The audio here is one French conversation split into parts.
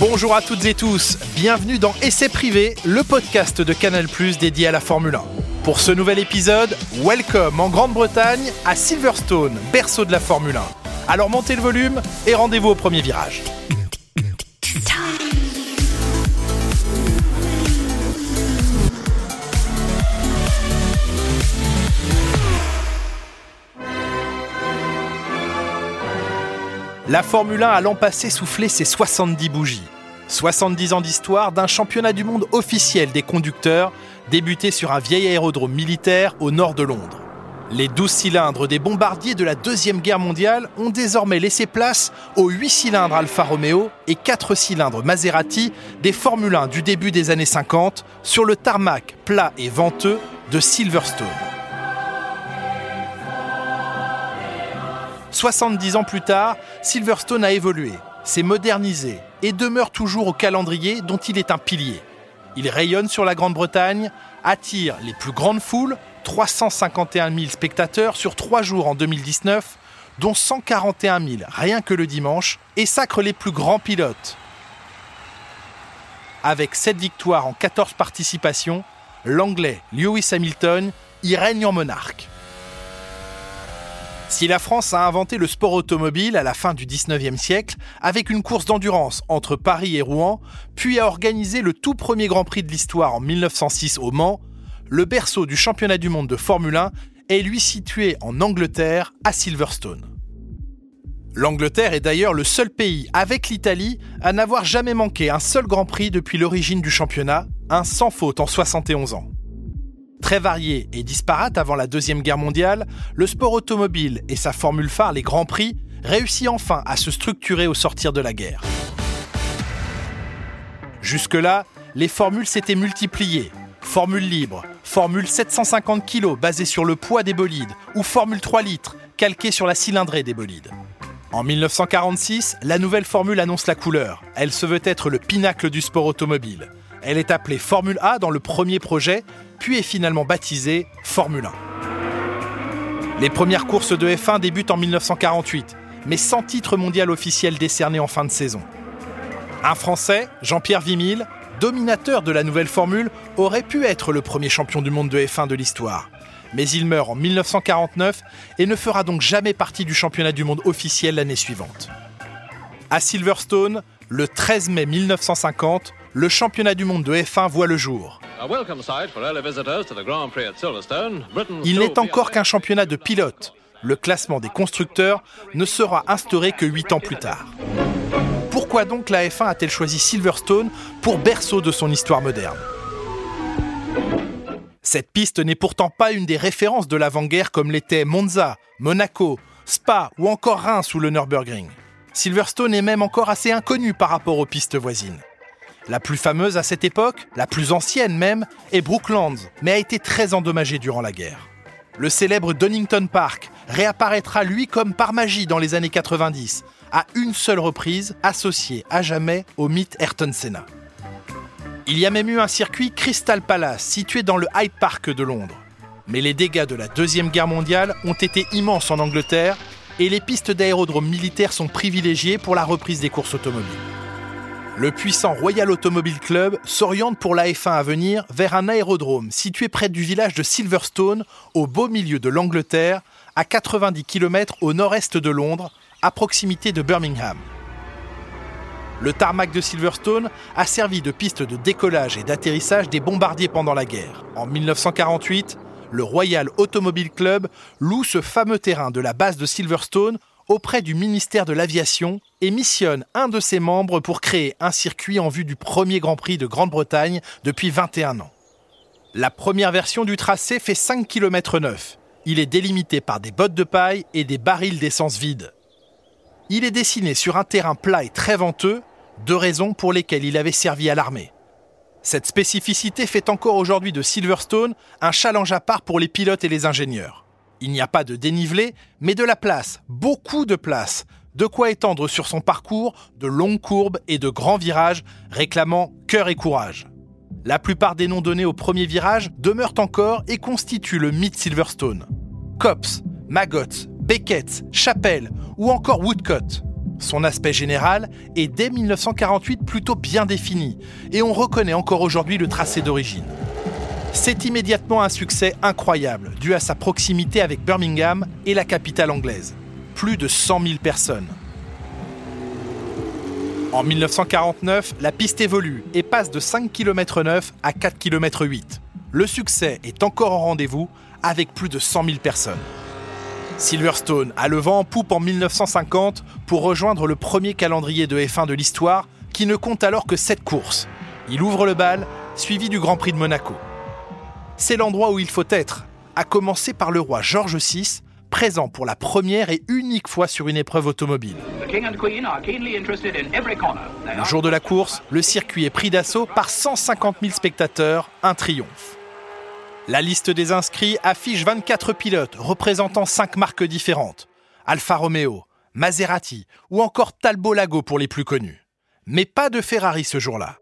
Bonjour à toutes et tous, bienvenue dans Essai Privé, le podcast de Canal Plus dédié à la Formule 1. Pour ce nouvel épisode, welcome en Grande-Bretagne à Silverstone, berceau de la Formule 1. Alors montez le volume et rendez-vous au premier virage. La Formule 1 a l'an passé soufflé ses 70 bougies. 70 ans d'histoire d'un championnat du monde officiel des conducteurs, débuté sur un vieil aérodrome militaire au nord de Londres. Les 12 cylindres des bombardiers de la Deuxième Guerre mondiale ont désormais laissé place aux 8 cylindres Alfa Romeo et 4 cylindres Maserati des Formule 1 du début des années 50 sur le tarmac plat et venteux de Silverstone. 70 ans plus tard, Silverstone a évolué, s'est modernisé et demeure toujours au calendrier dont il est un pilier. Il rayonne sur la Grande-Bretagne, attire les plus grandes foules, 351 000 spectateurs sur trois jours en 2019, dont 141 000 rien que le dimanche, et sacre les plus grands pilotes. Avec 7 victoires en 14 participations, l'Anglais Lewis Hamilton y règne en monarque. Si la France a inventé le sport automobile à la fin du 19e siècle, avec une course d'endurance entre Paris et Rouen, puis a organisé le tout premier Grand Prix de l'histoire en 1906 au Mans, le berceau du championnat du monde de Formule 1 est lui situé en Angleterre, à Silverstone. L'Angleterre est d'ailleurs le seul pays, avec l'Italie, à n'avoir jamais manqué un seul Grand Prix depuis l'origine du championnat, un sans faute en 71 ans. Très varié et disparate avant la Deuxième Guerre mondiale, le sport automobile et sa formule phare, les Grands Prix, réussit enfin à se structurer au sortir de la guerre. Jusque-là, les formules s'étaient multipliées. Formule libre, formule 750 kg basée sur le poids des bolides, ou formule 3 litres, calquée sur la cylindrée des bolides. En 1946, la nouvelle formule annonce la couleur. Elle se veut être le pinacle du sport automobile. Elle est appelée Formule A dans le premier projet, puis est finalement baptisée Formule 1. Les premières courses de F1 débutent en 1948, mais sans titre mondial officiel décerné en fin de saison. Un Français, Jean-Pierre Vimille, dominateur de la nouvelle formule, aurait pu être le premier champion du monde de F1 de l'histoire. Mais il meurt en 1949 et ne fera donc jamais partie du championnat du monde officiel l'année suivante. À Silverstone, le 13 mai 1950, le championnat du monde de F1 voit le jour. Il n'est encore qu'un championnat de pilotes. Le classement des constructeurs ne sera instauré que 8 ans plus tard. Pourquoi donc la F1 a-t-elle choisi Silverstone pour berceau de son histoire moderne? Cette piste n'est pourtant pas une des références de l'avant-guerre comme l'étaient Monza, Monaco, Spa ou encore Reims ou le Nürburgring. Silverstone est même encore assez inconnu par rapport aux pistes voisines. La plus fameuse à cette époque, la plus ancienne même, est Brooklands, mais a été très endommagée durant la guerre. Le célèbre Donington Park réapparaîtra lui comme par magie dans les années 90, à une seule reprise, associé à jamais au mythe Ayrton Senna. Il y a même eu un circuit Crystal Palace situé dans le Hyde Park de Londres. Mais les dégâts de la Deuxième Guerre mondiale ont été immenses en Angleterre et les pistes d'aérodromes militaires sont privilégiées pour la reprise des courses automobiles le puissant Royal Automobile Club s'oriente pour la F1 à venir vers un aérodrome situé près du village de Silverstone, au beau milieu de l'Angleterre, à 90 km au nord-est de Londres, à proximité de Birmingham. Le tarmac de Silverstone a servi de piste de décollage et d'atterrissage des bombardiers pendant la guerre. En 1948, le Royal Automobile Club loue ce fameux terrain de la base de Silverstone auprès du ministère de l'Aviation et missionne un de ses membres pour créer un circuit en vue du premier Grand Prix de Grande-Bretagne depuis 21 ans. La première version du tracé fait 5 km 9. Il est délimité par des bottes de paille et des barils d'essence vide. Il est dessiné sur un terrain plat et très venteux, deux raisons pour lesquelles il avait servi à l'armée. Cette spécificité fait encore aujourd'hui de Silverstone un challenge à part pour les pilotes et les ingénieurs. Il n'y a pas de dénivelé, mais de la place, beaucoup de place, de quoi étendre sur son parcours de longues courbes et de grands virages réclamant cœur et courage. La plupart des noms donnés au premier virage demeurent encore et constituent le mythe Silverstone. Copse, Maggots, Beckett, Chapelle ou encore Woodcott. Son aspect général est dès 1948 plutôt bien défini et on reconnaît encore aujourd'hui le tracé d'origine. C'est immédiatement un succès incroyable dû à sa proximité avec Birmingham et la capitale anglaise. Plus de 100 000 personnes. En 1949, la piste évolue et passe de 5 km 9 à 4 km 8. Le succès est encore en rendez-vous avec plus de 100 000 personnes. Silverstone a le vent en poupe en 1950 pour rejoindre le premier calendrier de F1 de l'histoire qui ne compte alors que 7 courses. Il ouvre le bal, suivi du Grand Prix de Monaco. C'est l'endroit où il faut être, à commencer par le roi George VI, présent pour la première et unique fois sur une épreuve automobile. Le jour de la course, le circuit est pris d'assaut par 150 000 spectateurs, un triomphe. La liste des inscrits affiche 24 pilotes représentant 5 marques différentes. Alfa Romeo, Maserati ou encore Talbot Lago pour les plus connus. Mais pas de Ferrari ce jour-là.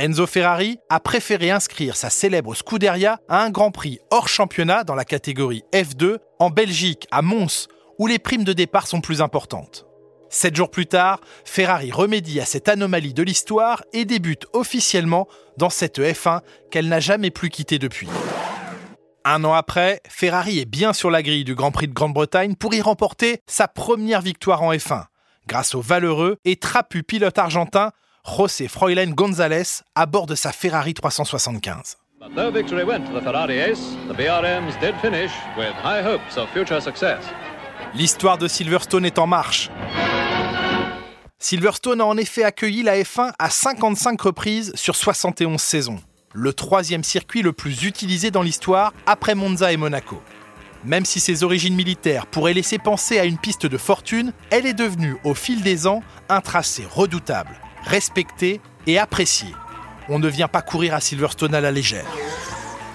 Enzo Ferrari a préféré inscrire sa célèbre Scuderia à un Grand Prix hors championnat dans la catégorie F2 en Belgique, à Mons, où les primes de départ sont plus importantes. Sept jours plus tard, Ferrari remédie à cette anomalie de l'histoire et débute officiellement dans cette F1 qu'elle n'a jamais plus quittée depuis. Un an après, Ferrari est bien sur la grille du Grand Prix de Grande-Bretagne pour y remporter sa première victoire en F1, grâce au valeureux et trapu pilote argentin José Froilen González à bord de sa Ferrari 375. L'histoire de Silverstone est en marche. Silverstone a en effet accueilli la F1 à 55 reprises sur 71 saisons, le troisième circuit le plus utilisé dans l'histoire après Monza et Monaco. Même si ses origines militaires pourraient laisser penser à une piste de fortune, elle est devenue au fil des ans un tracé redoutable, respecté et apprécié. On ne vient pas courir à Silverstone à la légère.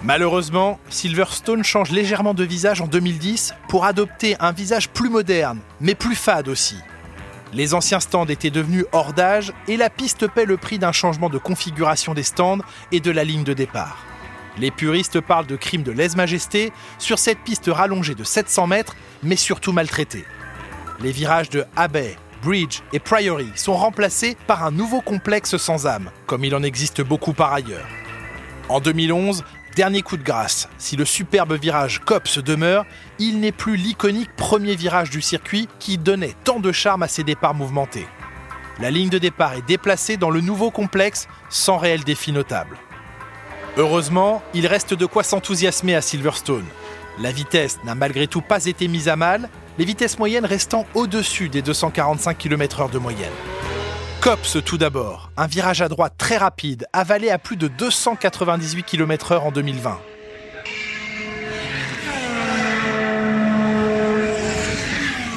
Malheureusement, Silverstone change légèrement de visage en 2010 pour adopter un visage plus moderne, mais plus fade aussi. Les anciens stands étaient devenus hors d'âge et la piste paie le prix d'un changement de configuration des stands et de la ligne de départ. Les puristes parlent de crime de lèse-majesté sur cette piste rallongée de 700 mètres, mais surtout maltraitée. Les virages de Abbey, Bridge et Priory sont remplacés par un nouveau complexe sans âme, comme il en existe beaucoup par ailleurs. En 2011, dernier coup de grâce, si le superbe virage Cops demeure, il n'est plus l'iconique premier virage du circuit qui donnait tant de charme à ses départs mouvementés. La ligne de départ est déplacée dans le nouveau complexe sans réel défi notable. Heureusement, il reste de quoi s'enthousiasmer à Silverstone. La vitesse n'a malgré tout pas été mise à mal les vitesses moyennes restant au-dessus des 245 km/h de moyenne. Cops tout d'abord, un virage à droite très rapide, avalé à plus de 298 km/h en 2020.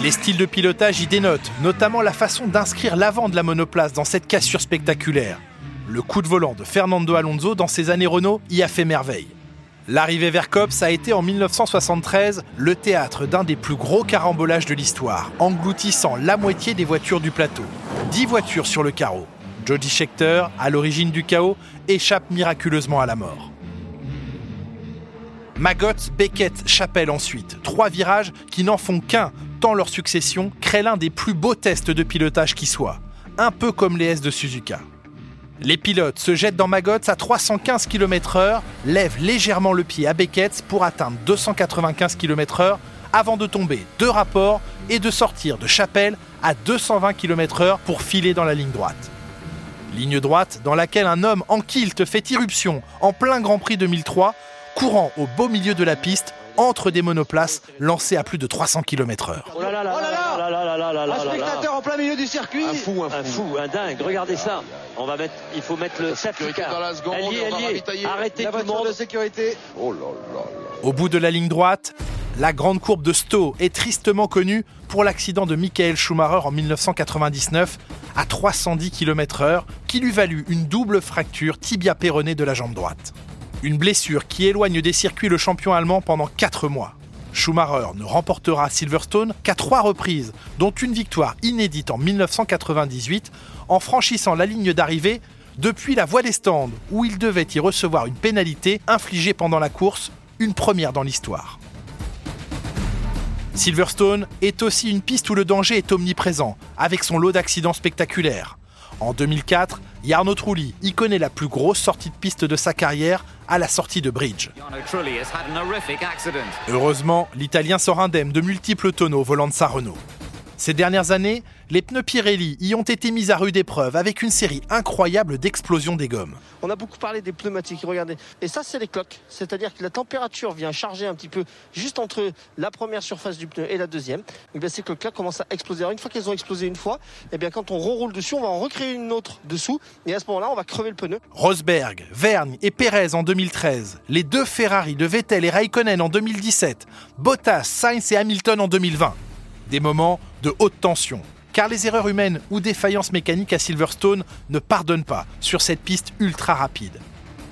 Les styles de pilotage y dénotent, notamment la façon d'inscrire l'avant de la monoplace dans cette cassure spectaculaire. Le coup de volant de Fernando Alonso dans ses années Renault y a fait merveille. L'arrivée vers Cops a été en 1973 le théâtre d'un des plus gros carambolages de l'histoire, engloutissant la moitié des voitures du plateau. 10 voitures sur le carreau. Jody Scheckter, à l'origine du chaos, échappe miraculeusement à la mort. Maggot, Beckett, Chapelle ensuite. Trois virages qui n'en font qu'un, tant leur succession crée l'un des plus beaux tests de pilotage qui soit. Un peu comme les S de Suzuka. Les pilotes se jettent dans Maggots à 315 km/h, lèvent légèrement le pied à Beckett pour atteindre 295 km/h avant de tomber de rapport et de sortir de Chapelle à 220 km/h pour filer dans la ligne droite. Ligne droite dans laquelle un homme en kilt fait irruption en plein Grand Prix 2003, courant au beau milieu de la piste entre des monoplaces lancées à plus de 300 km/h. Oh spectateur en plein milieu du circuit. Un fou, un fou, un, dingue. Regardez ça. On va mettre, il faut mettre le safety car. Arrêtez la tout le monde. de sécurité. Oh là là là. Au bout de la ligne droite, la grande courbe de Stowe est tristement connue pour l'accident de Michael Schumacher en 1999 à 310 km/h qui lui valut une double fracture tibia péronée de la jambe droite. Une blessure qui éloigne des circuits le champion allemand pendant 4 mois. Schumacher ne remportera Silverstone qu'à trois reprises, dont une victoire inédite en 1998 en franchissant la ligne d'arrivée depuis la voie des stands où il devait y recevoir une pénalité infligée pendant la course, une première dans l'histoire. Silverstone est aussi une piste où le danger est omniprésent, avec son lot d'accidents spectaculaires. En 2004, Jarno Trulli y connaît la plus grosse sortie de piste de sa carrière à la sortie de Bridge. Heureusement, l'Italien sort indemne de multiples tonneaux volant de sa Renault. Ces dernières années, les pneus Pirelli y ont été mis à rude épreuve avec une série incroyable d'explosions des gommes. On a beaucoup parlé des pneumatiques, regardez. Et ça, c'est les cloques. C'est-à-dire que la température vient charger un petit peu juste entre la première surface du pneu et la deuxième. Et bien, ces cloques-là commencent à exploser. Alors, une fois qu'elles ont explosé une fois, et bien, quand on roule dessus, on va en recréer une autre dessous. Et à ce moment-là, on va crever le pneu. Rosberg, Vergne et Perez en 2013. Les deux Ferrari de Vettel et Raikkonen en 2017. Bottas, Sainz et Hamilton en 2020 des moments de haute tension. Car les erreurs humaines ou défaillances mécaniques à Silverstone ne pardonnent pas sur cette piste ultra rapide.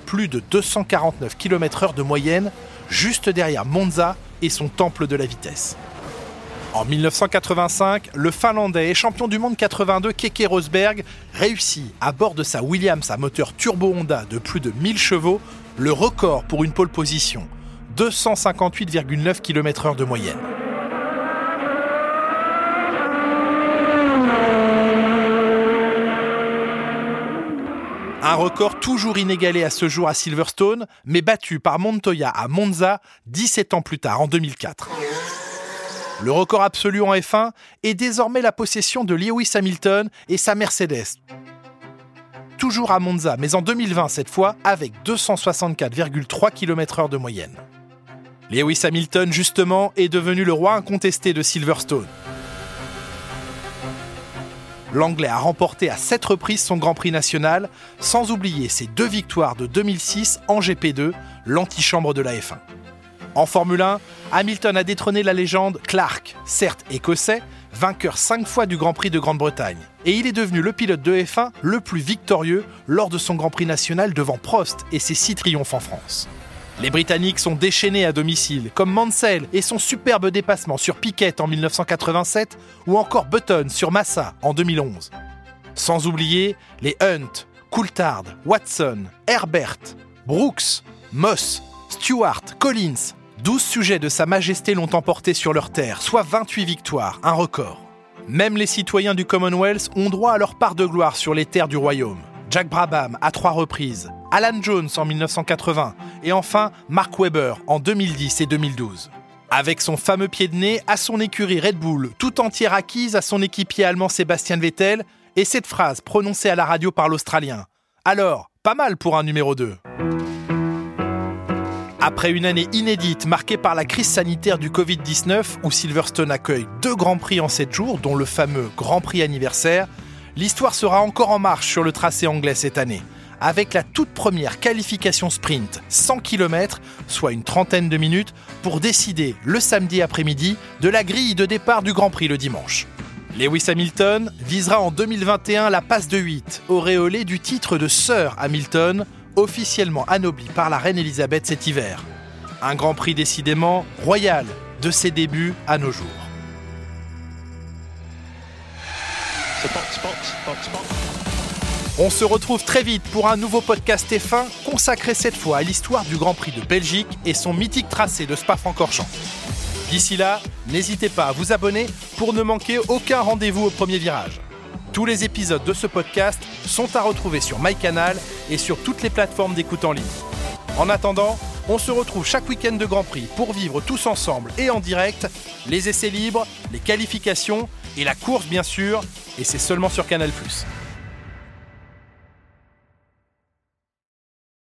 Plus de 249 km/h de moyenne, juste derrière Monza et son temple de la vitesse. En 1985, le Finlandais et champion du monde 82 Keke Rosberg réussit, à bord de sa Williams à moteur turbo Honda de plus de 1000 chevaux, le record pour une pole position, 258,9 km/h de moyenne. Un record toujours inégalé à ce jour à Silverstone, mais battu par Montoya à Monza 17 ans plus tard, en 2004. Le record absolu en F1 est désormais la possession de Lewis Hamilton et sa Mercedes. Toujours à Monza, mais en 2020 cette fois, avec 264,3 km/h de moyenne. Lewis Hamilton, justement, est devenu le roi incontesté de Silverstone l'Anglais a remporté à sept reprises son Grand Prix national, sans oublier ses deux victoires de 2006 en GP2, l'antichambre de la F1. En Formule 1, Hamilton a détrôné la légende Clark, certes écossais, vainqueur cinq fois du Grand Prix de Grande-Bretagne. Et il est devenu le pilote de F1 le plus victorieux lors de son Grand Prix national devant Prost et ses six triomphes en France. Les Britanniques sont déchaînés à domicile, comme Mansell et son superbe dépassement sur Piquet en 1987 ou encore Button sur Massa en 2011. Sans oublier les Hunt, Coulthard, Watson, Herbert, Brooks, Moss, Stewart, Collins. 12 sujets de Sa Majesté l'ont emporté sur leur terre, soit 28 victoires, un record. Même les citoyens du Commonwealth ont droit à leur part de gloire sur les terres du royaume. Jack Brabham à trois reprises, Alan Jones en 1980 et enfin Mark Webber en 2010 et 2012. Avec son fameux pied de nez à son écurie Red Bull, tout entière acquise à son équipier allemand Sébastien Vettel, et cette phrase prononcée à la radio par l'Australien. Alors, pas mal pour un numéro 2. Après une année inédite marquée par la crise sanitaire du Covid-19, où Silverstone accueille deux grands prix en 7 jours, dont le fameux Grand Prix anniversaire, l'histoire sera encore en marche sur le tracé anglais cette année avec la toute première qualification sprint 100 km, soit une trentaine de minutes, pour décider le samedi après-midi de la grille de départ du Grand Prix le dimanche. Lewis Hamilton visera en 2021 la passe de 8, auréolé du titre de Sir Hamilton, officiellement anobli par la reine Elisabeth cet hiver. Un Grand Prix décidément royal de ses débuts à nos jours. On se retrouve très vite pour un nouveau podcast F1 consacré cette fois à l'histoire du Grand Prix de Belgique et son mythique tracé de Spa-Francorchamps. D'ici là, n'hésitez pas à vous abonner pour ne manquer aucun rendez-vous au premier virage. Tous les épisodes de ce podcast sont à retrouver sur MyCanal et sur toutes les plateformes d'écoute en ligne. En attendant, on se retrouve chaque week-end de Grand Prix pour vivre tous ensemble et en direct les essais libres, les qualifications et la course bien sûr, et c'est seulement sur Canal ⁇